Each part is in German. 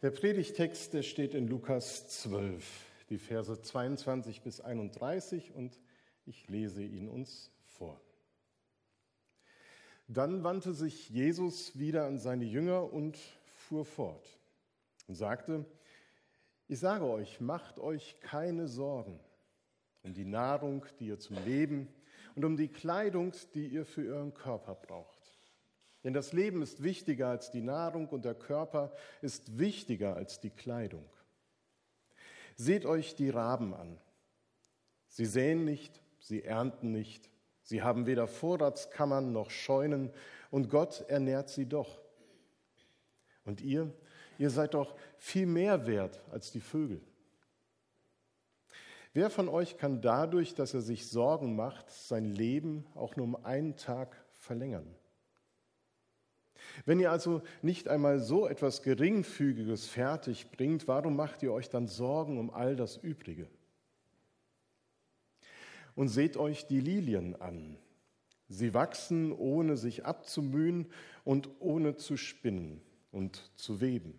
Der Predigtext der steht in Lukas 12, die Verse 22 bis 31 und ich lese ihn uns vor. Dann wandte sich Jesus wieder an seine Jünger und fuhr fort und sagte, ich sage euch, macht euch keine Sorgen um die Nahrung, die ihr zum Leben und um die Kleidung, die ihr für euren Körper braucht. Denn das Leben ist wichtiger als die Nahrung und der Körper ist wichtiger als die Kleidung. Seht euch die Raben an. Sie säen nicht, sie ernten nicht, sie haben weder Vorratskammern noch Scheunen und Gott ernährt sie doch. Und ihr, ihr seid doch viel mehr wert als die Vögel. Wer von euch kann dadurch, dass er sich Sorgen macht, sein Leben auch nur um einen Tag verlängern? Wenn ihr also nicht einmal so etwas Geringfügiges fertig bringt, warum macht ihr euch dann Sorgen um all das Übrige? Und seht euch die Lilien an. Sie wachsen, ohne sich abzumühen und ohne zu spinnen und zu weben.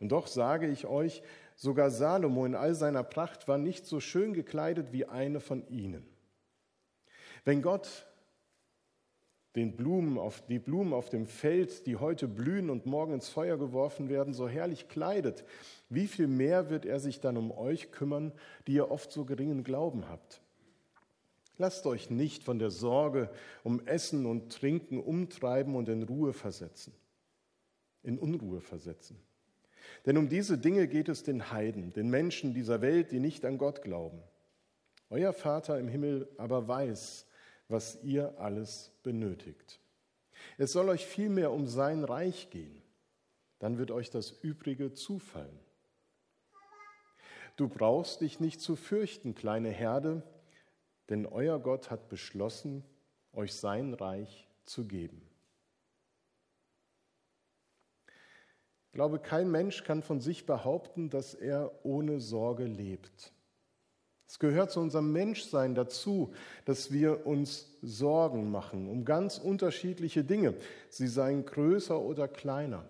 Und doch sage ich euch, sogar Salomo in all seiner Pracht war nicht so schön gekleidet wie eine von ihnen. Wenn Gott den Blumen auf, die Blumen auf dem Feld, die heute blühen und morgen ins Feuer geworfen werden, so herrlich kleidet, wie viel mehr wird er sich dann um euch kümmern, die ihr oft so geringen Glauben habt? Lasst euch nicht von der Sorge um Essen und Trinken umtreiben und in Ruhe versetzen, in Unruhe versetzen. Denn um diese Dinge geht es den Heiden, den Menschen dieser Welt, die nicht an Gott glauben. Euer Vater im Himmel aber weiß, was ihr alles benötigt. Es soll euch vielmehr um sein Reich gehen, dann wird euch das Übrige zufallen. Du brauchst dich nicht zu fürchten, kleine Herde, denn euer Gott hat beschlossen, euch sein Reich zu geben. Ich glaube, kein Mensch kann von sich behaupten, dass er ohne Sorge lebt. Es gehört zu unserem Menschsein dazu, dass wir uns Sorgen machen um ganz unterschiedliche Dinge, sie seien größer oder kleiner.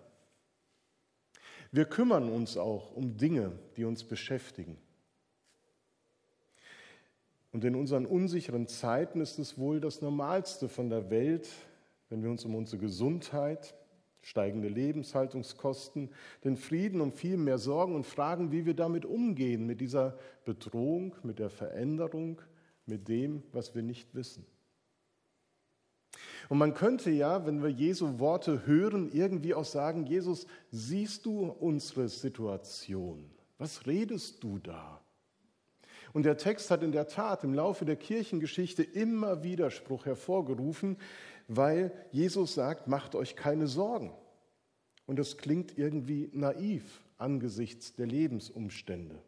Wir kümmern uns auch um Dinge, die uns beschäftigen. Und in unseren unsicheren Zeiten ist es wohl das Normalste von der Welt, wenn wir uns um unsere Gesundheit, steigende Lebenshaltungskosten, den Frieden um viel mehr Sorgen und fragen, wie wir damit umgehen, mit dieser Bedrohung, mit der Veränderung, mit dem, was wir nicht wissen. Und man könnte ja, wenn wir Jesu Worte hören, irgendwie auch sagen, Jesus, siehst du unsere Situation? Was redest du da? Und der Text hat in der Tat im Laufe der Kirchengeschichte immer Widerspruch hervorgerufen, weil Jesus sagt, macht euch keine Sorgen. Und das klingt irgendwie naiv angesichts der Lebensumstände.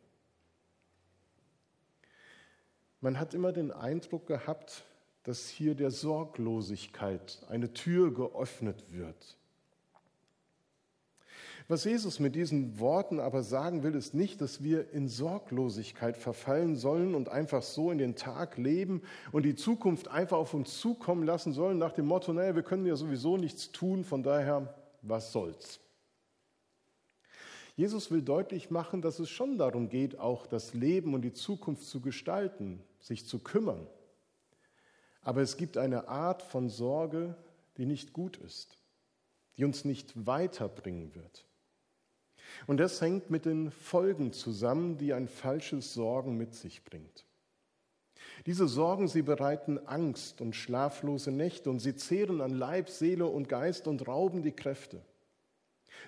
Man hat immer den Eindruck gehabt, dass hier der Sorglosigkeit eine Tür geöffnet wird. Was Jesus mit diesen Worten aber sagen will, ist nicht, dass wir in Sorglosigkeit verfallen sollen und einfach so in den Tag leben und die Zukunft einfach auf uns zukommen lassen sollen nach dem Motto, naja, wir können ja sowieso nichts tun, von daher, was soll's. Jesus will deutlich machen, dass es schon darum geht, auch das Leben und die Zukunft zu gestalten, sich zu kümmern. Aber es gibt eine Art von Sorge, die nicht gut ist, die uns nicht weiterbringen wird. Und das hängt mit den Folgen zusammen, die ein falsches Sorgen mit sich bringt. Diese Sorgen, sie bereiten Angst und schlaflose Nächte und sie zehren an Leib, Seele und Geist und rauben die Kräfte.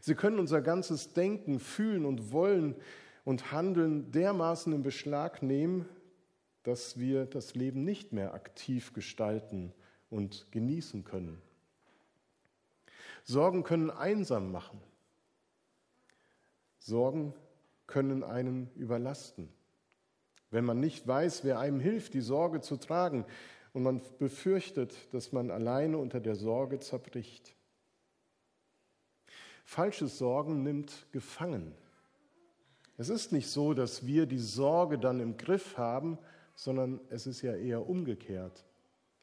Sie können unser ganzes Denken, Fühlen und Wollen und Handeln dermaßen in Beschlag nehmen, dass wir das Leben nicht mehr aktiv gestalten und genießen können. Sorgen können einsam machen. Sorgen können einen überlasten. Wenn man nicht weiß, wer einem hilft, die Sorge zu tragen und man befürchtet, dass man alleine unter der Sorge zerbricht. Falsches Sorgen nimmt gefangen. Es ist nicht so, dass wir die Sorge dann im Griff haben, sondern es ist ja eher umgekehrt.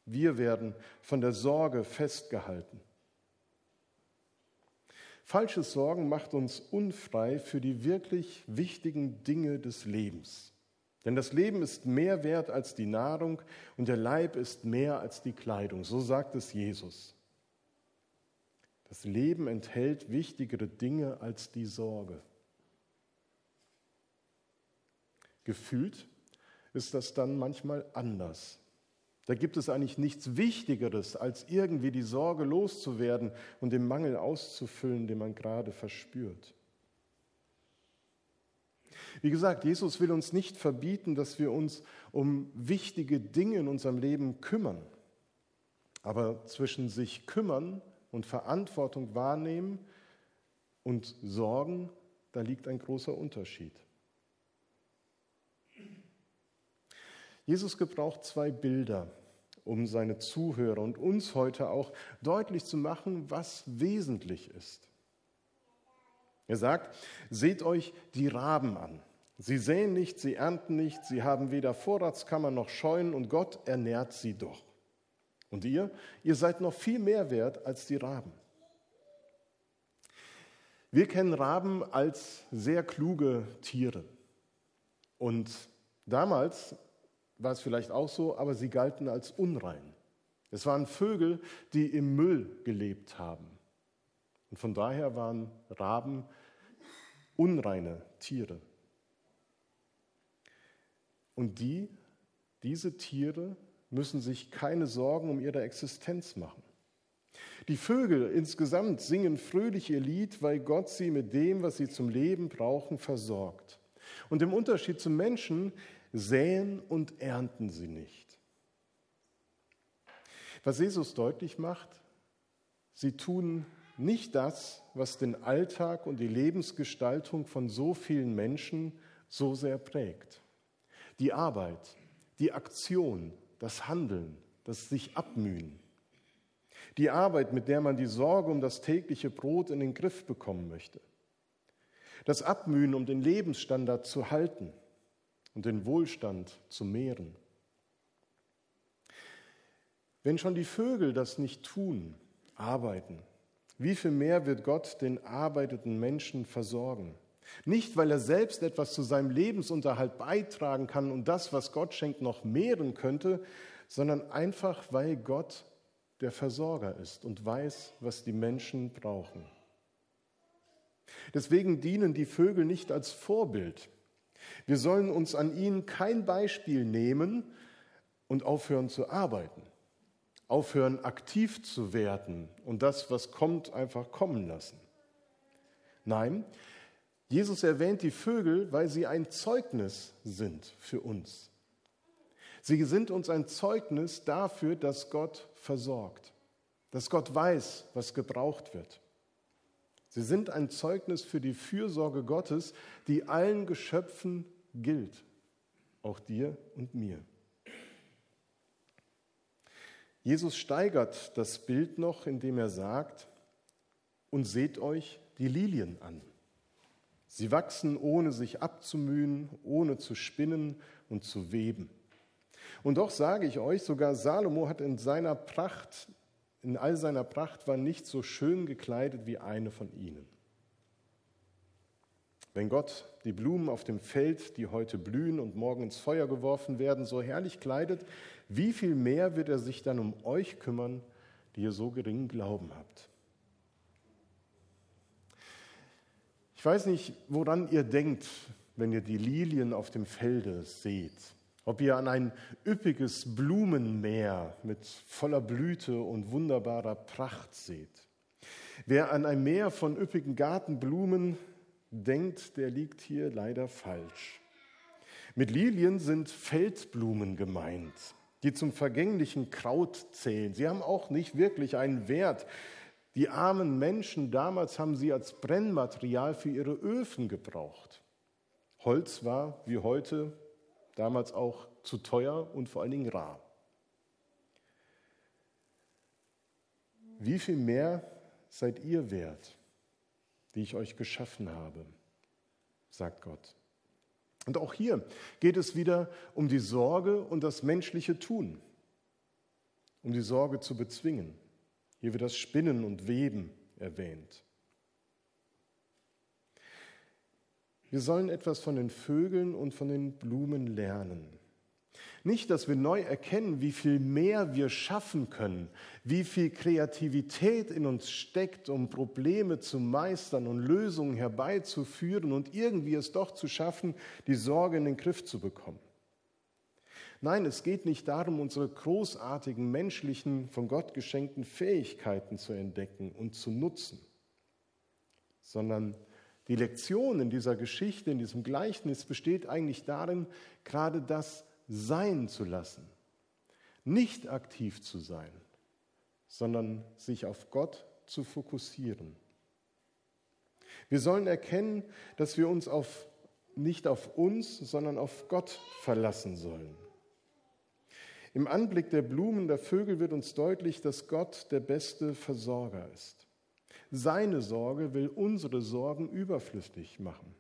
Wir werden von der Sorge festgehalten. Falsches Sorgen macht uns unfrei für die wirklich wichtigen Dinge des Lebens. Denn das Leben ist mehr wert als die Nahrung und der Leib ist mehr als die Kleidung. So sagt es Jesus. Das Leben enthält wichtigere Dinge als die Sorge. Gefühlt ist das dann manchmal anders. Da gibt es eigentlich nichts Wichtigeres, als irgendwie die Sorge loszuwerden und den Mangel auszufüllen, den man gerade verspürt. Wie gesagt, Jesus will uns nicht verbieten, dass wir uns um wichtige Dinge in unserem Leben kümmern. Aber zwischen sich kümmern und Verantwortung wahrnehmen und Sorgen, da liegt ein großer Unterschied. Jesus gebraucht zwei Bilder, um seine Zuhörer und uns heute auch deutlich zu machen, was wesentlich ist. Er sagt, seht euch die Raben an. Sie säen nicht, sie ernten nicht, sie haben weder Vorratskammer noch Scheunen und Gott ernährt sie doch. Und ihr, ihr seid noch viel mehr wert als die Raben. Wir kennen Raben als sehr kluge Tiere. Und damals war es vielleicht auch so, aber sie galten als unrein. Es waren Vögel, die im Müll gelebt haben. Und von daher waren Raben unreine Tiere. Und die, diese Tiere müssen sich keine Sorgen um ihre Existenz machen. Die Vögel insgesamt singen fröhlich ihr Lied, weil Gott sie mit dem, was sie zum Leben brauchen, versorgt. Und im Unterschied zum Menschen säen und ernten sie nicht. Was Jesus deutlich macht, sie tun nicht das, was den Alltag und die Lebensgestaltung von so vielen Menschen so sehr prägt. Die Arbeit, die Aktion, das Handeln, das sich abmühen. Die Arbeit, mit der man die Sorge um das tägliche Brot in den Griff bekommen möchte. Das Abmühen, um den Lebensstandard zu halten und den Wohlstand zu mehren. Wenn schon die Vögel das nicht tun, arbeiten, wie viel mehr wird Gott den arbeitenden Menschen versorgen? Nicht, weil er selbst etwas zu seinem Lebensunterhalt beitragen kann und das, was Gott schenkt, noch mehren könnte, sondern einfach, weil Gott der Versorger ist und weiß, was die Menschen brauchen. Deswegen dienen die Vögel nicht als Vorbild, wir sollen uns an ihnen kein Beispiel nehmen und aufhören zu arbeiten, aufhören aktiv zu werden und das, was kommt, einfach kommen lassen. Nein, Jesus erwähnt die Vögel, weil sie ein Zeugnis sind für uns. Sie sind uns ein Zeugnis dafür, dass Gott versorgt, dass Gott weiß, was gebraucht wird. Sie sind ein Zeugnis für die Fürsorge Gottes, die allen Geschöpfen gilt, auch dir und mir. Jesus steigert das Bild noch, indem er sagt, und seht euch die Lilien an. Sie wachsen, ohne sich abzumühen, ohne zu spinnen und zu weben. Und doch sage ich euch, sogar Salomo hat in seiner Pracht in all seiner Pracht war nicht so schön gekleidet wie eine von ihnen. Wenn Gott die Blumen auf dem Feld, die heute blühen und morgen ins Feuer geworfen werden, so herrlich kleidet, wie viel mehr wird er sich dann um euch kümmern, die ihr so geringen Glauben habt? Ich weiß nicht, woran ihr denkt, wenn ihr die Lilien auf dem Felde seht ob ihr an ein üppiges Blumenmeer mit voller Blüte und wunderbarer Pracht seht. Wer an ein Meer von üppigen Gartenblumen denkt, der liegt hier leider falsch. Mit Lilien sind Feldblumen gemeint, die zum vergänglichen Kraut zählen. Sie haben auch nicht wirklich einen Wert. Die armen Menschen damals haben sie als Brennmaterial für ihre Öfen gebraucht. Holz war wie heute damals auch zu teuer und vor allen Dingen rar. Wie viel mehr seid ihr wert, die ich euch geschaffen habe, sagt Gott. Und auch hier geht es wieder um die Sorge und das menschliche Tun, um die Sorge zu bezwingen. Hier wird das Spinnen und Weben erwähnt. Wir sollen etwas von den Vögeln und von den Blumen lernen. Nicht, dass wir neu erkennen, wie viel mehr wir schaffen können, wie viel Kreativität in uns steckt, um Probleme zu meistern und Lösungen herbeizuführen und irgendwie es doch zu schaffen, die Sorge in den Griff zu bekommen. Nein, es geht nicht darum, unsere großartigen menschlichen, von Gott geschenkten Fähigkeiten zu entdecken und zu nutzen, sondern die Lektion in dieser Geschichte, in diesem Gleichnis besteht eigentlich darin, gerade das sein zu lassen. Nicht aktiv zu sein, sondern sich auf Gott zu fokussieren. Wir sollen erkennen, dass wir uns auf, nicht auf uns, sondern auf Gott verlassen sollen. Im Anblick der Blumen, der Vögel wird uns deutlich, dass Gott der beste Versorger ist. Seine Sorge will unsere Sorgen überflüssig machen.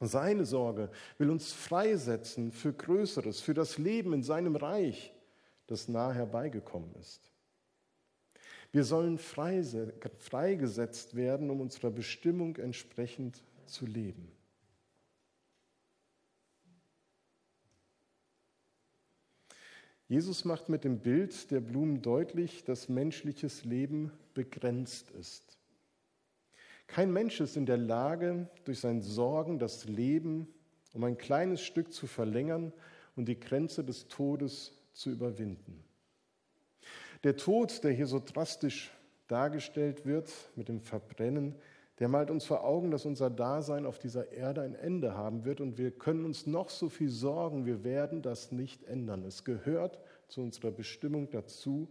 Seine Sorge will uns freisetzen für Größeres, für das Leben in seinem Reich, das nahe herbeigekommen ist. Wir sollen freigesetzt werden, um unserer Bestimmung entsprechend zu leben. Jesus macht mit dem Bild der Blumen deutlich, dass menschliches Leben begrenzt ist. Kein Mensch ist in der Lage, durch sein Sorgen das Leben um ein kleines Stück zu verlängern und die Grenze des Todes zu überwinden. Der Tod, der hier so drastisch dargestellt wird mit dem Verbrennen, der malt uns vor Augen, dass unser Dasein auf dieser Erde ein Ende haben wird und wir können uns noch so viel sorgen, wir werden das nicht ändern. Es gehört zu unserer Bestimmung dazu,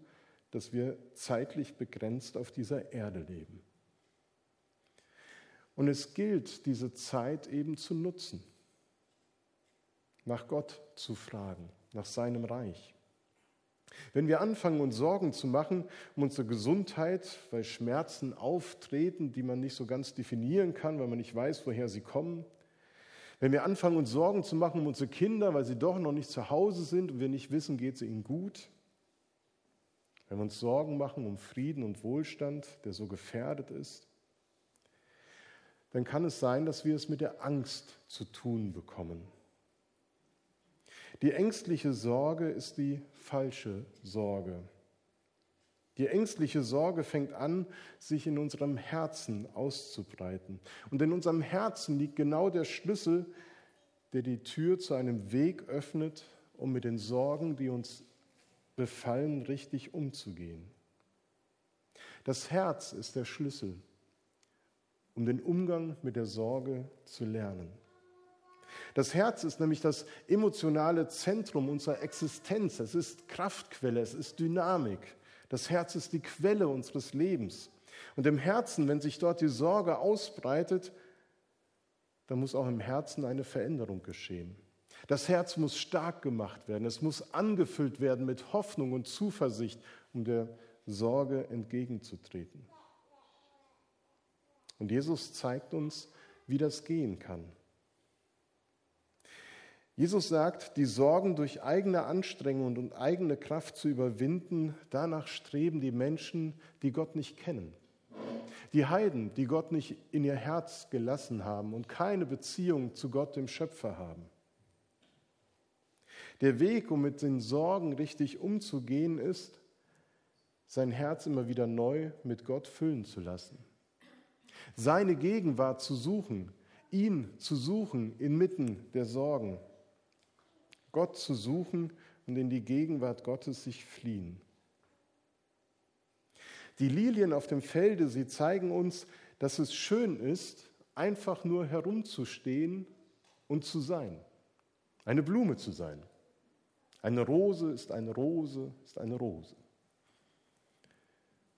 dass wir zeitlich begrenzt auf dieser Erde leben. Und es gilt, diese Zeit eben zu nutzen, nach Gott zu fragen, nach seinem Reich. Wenn wir anfangen, uns Sorgen zu machen um unsere Gesundheit, weil Schmerzen auftreten, die man nicht so ganz definieren kann, weil man nicht weiß, woher sie kommen, wenn wir anfangen, uns Sorgen zu machen um unsere Kinder, weil sie doch noch nicht zu Hause sind und wir nicht wissen, geht es ihnen gut, wenn wir uns Sorgen machen um Frieden und Wohlstand, der so gefährdet ist, dann kann es sein, dass wir es mit der Angst zu tun bekommen. Die ängstliche Sorge ist die falsche Sorge. Die ängstliche Sorge fängt an, sich in unserem Herzen auszubreiten. Und in unserem Herzen liegt genau der Schlüssel, der die Tür zu einem Weg öffnet, um mit den Sorgen, die uns befallen, richtig umzugehen. Das Herz ist der Schlüssel um den Umgang mit der Sorge zu lernen. Das Herz ist nämlich das emotionale Zentrum unserer Existenz. Es ist Kraftquelle, es ist Dynamik. Das Herz ist die Quelle unseres Lebens. Und im Herzen, wenn sich dort die Sorge ausbreitet, dann muss auch im Herzen eine Veränderung geschehen. Das Herz muss stark gemacht werden, es muss angefüllt werden mit Hoffnung und Zuversicht, um der Sorge entgegenzutreten. Und Jesus zeigt uns, wie das gehen kann. Jesus sagt, die Sorgen durch eigene Anstrengung und eigene Kraft zu überwinden, danach streben die Menschen, die Gott nicht kennen. Die Heiden, die Gott nicht in ihr Herz gelassen haben und keine Beziehung zu Gott, dem Schöpfer haben. Der Weg, um mit den Sorgen richtig umzugehen, ist, sein Herz immer wieder neu mit Gott füllen zu lassen seine Gegenwart zu suchen, ihn zu suchen inmitten der Sorgen, Gott zu suchen und in die Gegenwart Gottes sich fliehen. Die Lilien auf dem Felde, sie zeigen uns, dass es schön ist, einfach nur herumzustehen und zu sein, eine Blume zu sein. Eine Rose ist eine Rose, ist eine Rose.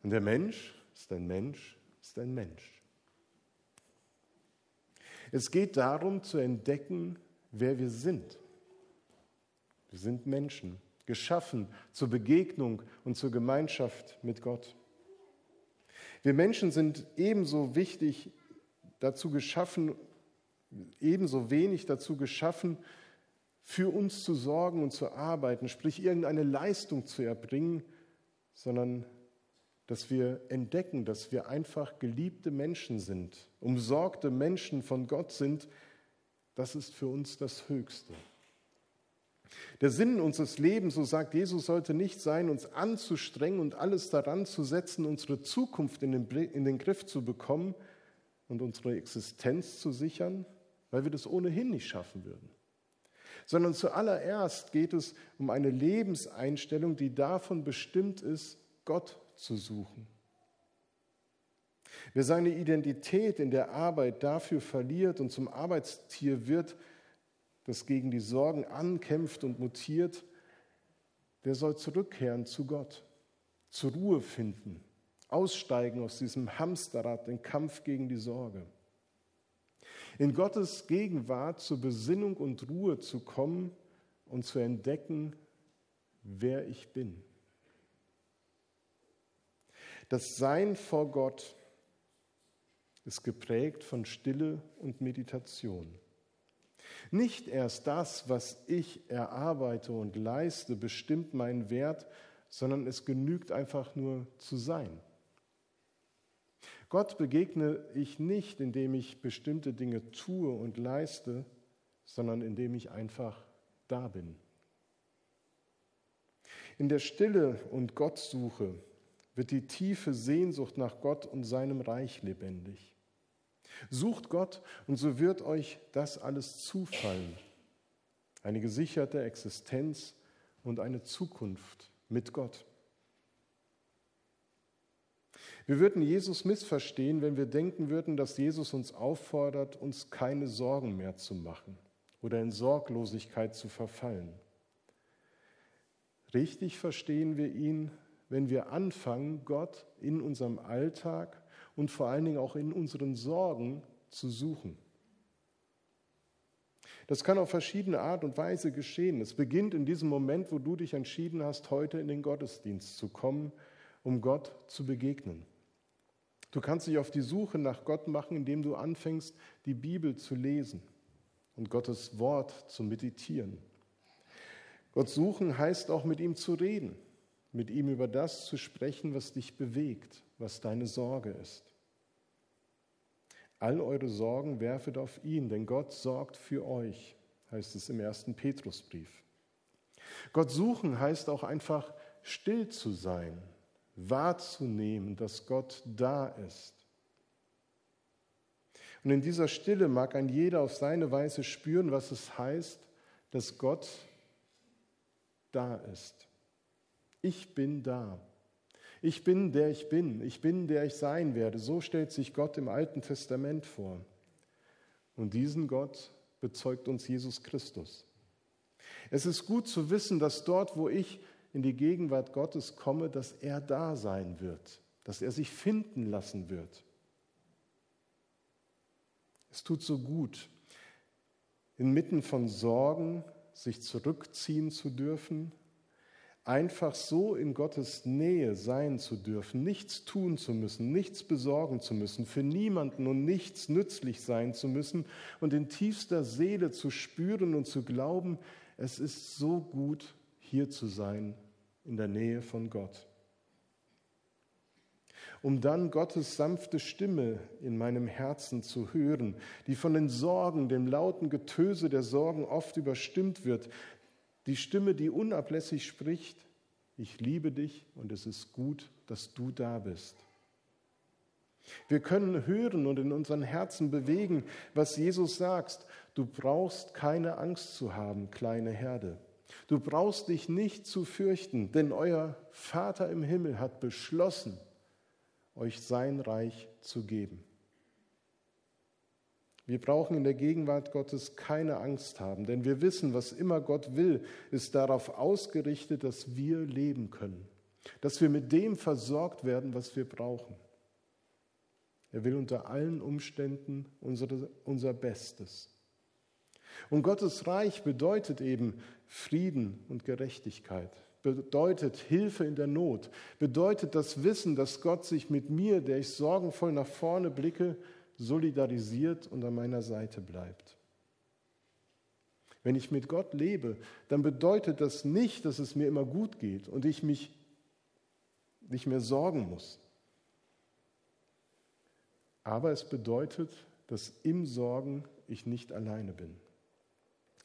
Und der Mensch ist ein Mensch, ist ein Mensch. Es geht darum zu entdecken, wer wir sind. Wir sind Menschen, geschaffen zur Begegnung und zur Gemeinschaft mit Gott. Wir Menschen sind ebenso wichtig dazu geschaffen, ebenso wenig dazu geschaffen, für uns zu sorgen und zu arbeiten, sprich irgendeine Leistung zu erbringen, sondern dass wir entdecken, dass wir einfach geliebte Menschen sind, umsorgte Menschen von Gott sind, das ist für uns das Höchste. Der Sinn unseres Lebens, so sagt Jesus, sollte nicht sein, uns anzustrengen und alles daran zu setzen, unsere Zukunft in den, in den Griff zu bekommen und unsere Existenz zu sichern, weil wir das ohnehin nicht schaffen würden. Sondern zuallererst geht es um eine Lebenseinstellung, die davon bestimmt ist, Gott zu suchen. Wer seine Identität in der Arbeit dafür verliert und zum Arbeitstier wird, das gegen die Sorgen ankämpft und mutiert, der soll zurückkehren zu Gott, zur Ruhe finden, aussteigen aus diesem Hamsterrad, den Kampf gegen die Sorge. In Gottes Gegenwart zur Besinnung und Ruhe zu kommen und zu entdecken, wer ich bin. Das Sein vor Gott ist geprägt von Stille und Meditation. Nicht erst das, was ich erarbeite und leiste, bestimmt meinen Wert, sondern es genügt einfach nur zu sein. Gott begegne ich nicht, indem ich bestimmte Dinge tue und leiste, sondern indem ich einfach da bin. In der Stille und Gottsuche wird die tiefe Sehnsucht nach Gott und seinem Reich lebendig. Sucht Gott und so wird euch das alles zufallen. Eine gesicherte Existenz und eine Zukunft mit Gott. Wir würden Jesus missverstehen, wenn wir denken würden, dass Jesus uns auffordert, uns keine Sorgen mehr zu machen oder in Sorglosigkeit zu verfallen. Richtig verstehen wir ihn, wenn wir anfangen, Gott in unserem Alltag und vor allen Dingen auch in unseren Sorgen zu suchen. Das kann auf verschiedene Art und Weise geschehen. Es beginnt in diesem Moment, wo du dich entschieden hast, heute in den Gottesdienst zu kommen, um Gott zu begegnen. Du kannst dich auf die Suche nach Gott machen, indem du anfängst, die Bibel zu lesen und Gottes Wort zu meditieren. Gott suchen heißt auch mit ihm zu reden, mit ihm über das zu sprechen, was dich bewegt, was deine Sorge ist. All eure Sorgen werfet auf ihn, denn Gott sorgt für euch, heißt es im ersten Petrusbrief. Gott suchen heißt auch einfach still zu sein, wahrzunehmen, dass Gott da ist. Und in dieser Stille mag ein jeder auf seine Weise spüren, was es heißt, dass Gott da ist. Ich bin da. Ich bin, der ich bin. Ich bin, der ich sein werde. So stellt sich Gott im Alten Testament vor. Und diesen Gott bezeugt uns Jesus Christus. Es ist gut zu wissen, dass dort, wo ich in die Gegenwart Gottes komme, dass er da sein wird, dass er sich finden lassen wird. Es tut so gut, inmitten von Sorgen sich zurückziehen zu dürfen einfach so in Gottes Nähe sein zu dürfen, nichts tun zu müssen, nichts besorgen zu müssen, für niemanden und nichts nützlich sein zu müssen und in tiefster Seele zu spüren und zu glauben, es ist so gut, hier zu sein, in der Nähe von Gott. Um dann Gottes sanfte Stimme in meinem Herzen zu hören, die von den Sorgen, dem lauten Getöse der Sorgen oft überstimmt wird, die Stimme, die unablässig spricht, ich liebe dich und es ist gut, dass du da bist. Wir können hören und in unseren Herzen bewegen, was Jesus sagt. Du brauchst keine Angst zu haben, kleine Herde. Du brauchst dich nicht zu fürchten, denn euer Vater im Himmel hat beschlossen, euch sein Reich zu geben. Wir brauchen in der Gegenwart Gottes keine Angst haben, denn wir wissen, was immer Gott will, ist darauf ausgerichtet, dass wir leben können, dass wir mit dem versorgt werden, was wir brauchen. Er will unter allen Umständen unsere, unser Bestes. Und Gottes Reich bedeutet eben Frieden und Gerechtigkeit, bedeutet Hilfe in der Not, bedeutet das Wissen, dass Gott sich mit mir, der ich sorgenvoll nach vorne blicke, solidarisiert und an meiner Seite bleibt. Wenn ich mit Gott lebe, dann bedeutet das nicht, dass es mir immer gut geht und ich mich nicht mehr sorgen muss. Aber es bedeutet, dass im Sorgen ich nicht alleine bin.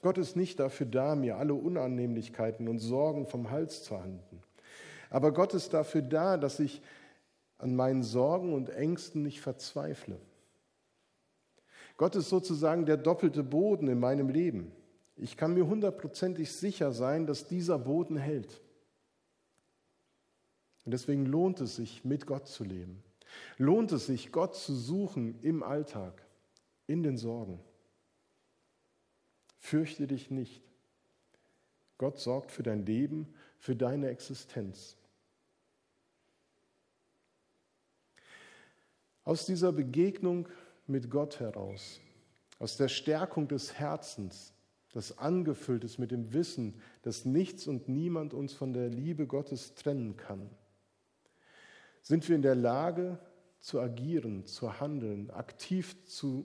Gott ist nicht dafür da, mir alle Unannehmlichkeiten und Sorgen vom Hals zu handeln. Aber Gott ist dafür da, dass ich an meinen Sorgen und Ängsten nicht verzweifle. Gott ist sozusagen der doppelte Boden in meinem Leben. Ich kann mir hundertprozentig sicher sein, dass dieser Boden hält. Und deswegen lohnt es sich, mit Gott zu leben. Lohnt es sich, Gott zu suchen im Alltag, in den Sorgen. Fürchte dich nicht. Gott sorgt für dein Leben, für deine Existenz. Aus dieser Begegnung mit Gott heraus, aus der Stärkung des Herzens, das angefüllt ist mit dem Wissen, dass nichts und niemand uns von der Liebe Gottes trennen kann, sind wir in der Lage zu agieren, zu handeln, aktiv zu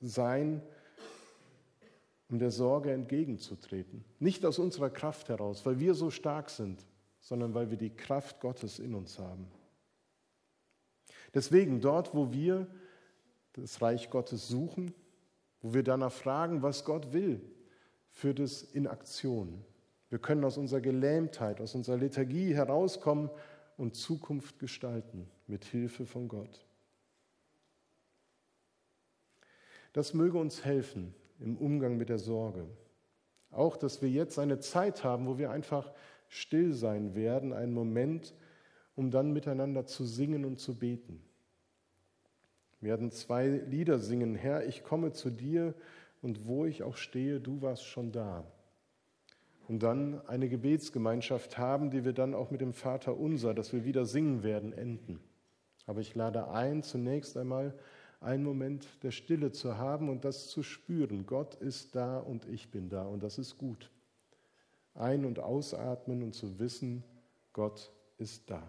sein, um der Sorge entgegenzutreten. Nicht aus unserer Kraft heraus, weil wir so stark sind, sondern weil wir die Kraft Gottes in uns haben. Deswegen dort, wo wir das Reich Gottes suchen, wo wir danach fragen, was Gott will, führt es in Aktion. Wir können aus unserer Gelähmtheit, aus unserer Lethargie herauskommen und Zukunft gestalten mit Hilfe von Gott. Das möge uns helfen im Umgang mit der Sorge. Auch, dass wir jetzt eine Zeit haben, wo wir einfach still sein werden, einen Moment, um dann miteinander zu singen und zu beten. Wir werden zwei Lieder singen. Herr, ich komme zu dir und wo ich auch stehe, du warst schon da. Und dann eine Gebetsgemeinschaft haben, die wir dann auch mit dem Vater unser, dass wir wieder singen werden, enden. Aber ich lade ein, zunächst einmal einen Moment der Stille zu haben und das zu spüren. Gott ist da und ich bin da und das ist gut. Ein- und ausatmen und zu wissen, Gott ist da.